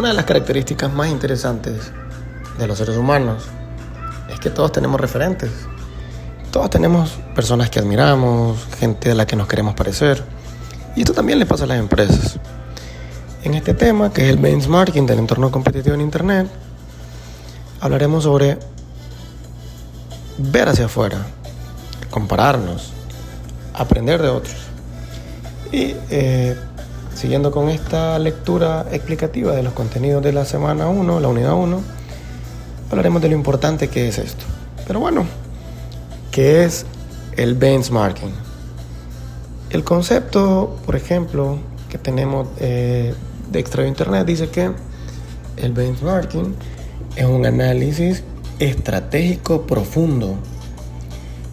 Una de las características más interesantes de los seres humanos es que todos tenemos referentes. Todos tenemos personas que admiramos, gente a la que nos queremos parecer. Y esto también le pasa a las empresas. En este tema, que es el benchmarking del entorno competitivo en Internet, hablaremos sobre ver hacia afuera, compararnos, aprender de otros. Y eh, Siguiendo con esta lectura explicativa de los contenidos de la semana 1, la unidad 1, hablaremos de lo importante que es esto. Pero bueno, ¿qué es el benchmarking? El concepto, por ejemplo, que tenemos eh, de extra internet dice que el benchmarking es un análisis estratégico profundo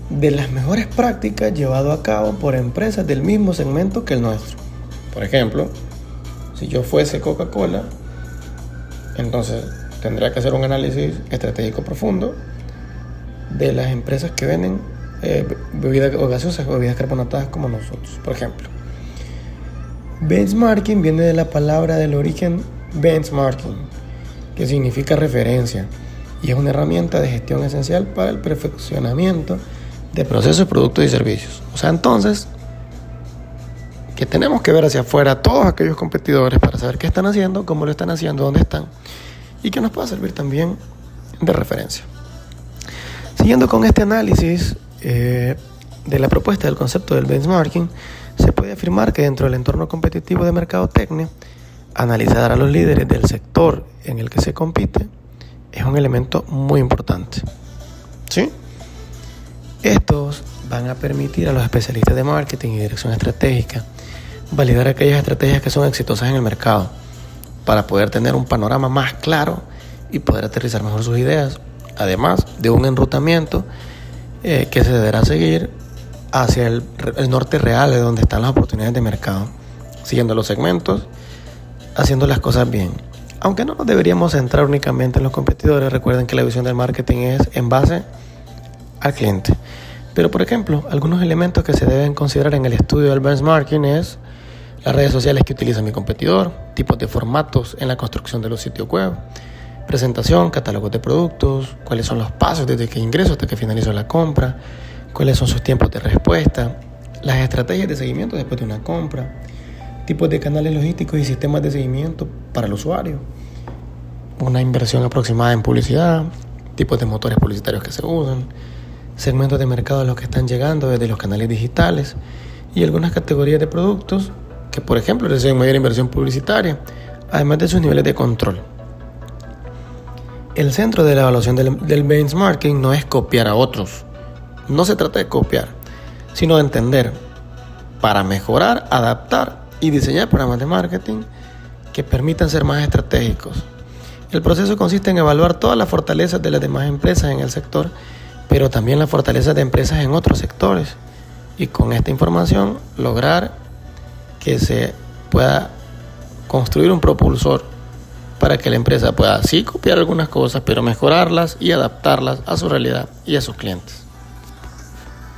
de las mejores prácticas llevado a cabo por empresas del mismo segmento que el nuestro. Por ejemplo, si yo fuese Coca-Cola, entonces tendría que hacer un análisis estratégico profundo de las empresas que venden eh, bebidas gaseosas o bebidas carbonatadas como nosotros. Por ejemplo, benchmarking viene de la palabra del origen benchmarking, que significa referencia y es una herramienta de gestión esencial para el perfeccionamiento de procesos, productos y servicios. O sea, entonces, que tenemos que ver hacia afuera todos aquellos competidores para saber qué están haciendo, cómo lo están haciendo, dónde están y que nos pueda servir también de referencia. Siguiendo con este análisis eh, de la propuesta del concepto del benchmarking, se puede afirmar que dentro del entorno competitivo de mercadotecnia, analizar a los líderes del sector en el que se compite es un elemento muy importante. ¿Sí? Estos van a permitir a los especialistas de marketing y dirección estratégica validar aquellas estrategias que son exitosas en el mercado para poder tener un panorama más claro y poder aterrizar mejor sus ideas, además de un enrutamiento eh, que se deberá seguir hacia el, el, norte real de donde están las oportunidades de mercado, siguiendo los segmentos, haciendo las cosas bien. Aunque no nos deberíamos centrar únicamente en los competidores, recuerden que la visión del marketing es en base al cliente. Pero por ejemplo, algunos elementos que se deben considerar en el estudio del benchmarking es las redes sociales que utiliza mi competidor, tipos de formatos en la construcción de los sitios web, presentación, catálogos de productos, cuáles son los pasos desde que ingreso hasta que finalizo la compra, cuáles son sus tiempos de respuesta, las estrategias de seguimiento después de una compra, tipos de canales logísticos y sistemas de seguimiento para el usuario, una inversión aproximada en publicidad, tipos de motores publicitarios que se usan, segmentos de mercado a los que están llegando desde los canales digitales y algunas categorías de productos que por ejemplo reciben mayor inversión publicitaria, además de sus niveles de control. El centro de la evaluación del, benchmarking no es copiar a otros, no se trata de copiar, sino de entender para mejorar, adaptar y diseñar programas de marketing que permitan ser más estratégicos. El proceso consiste en evaluar todas las fortalezas de las demás empresas en el sector, pero también las fortalezas de empresas en otros sectores. Y con esta información lograr que se pueda construir un propulsor para que la empresa pueda sí copiar algunas cosas, pero mejorarlas y adaptarlas a su realidad y a sus clientes.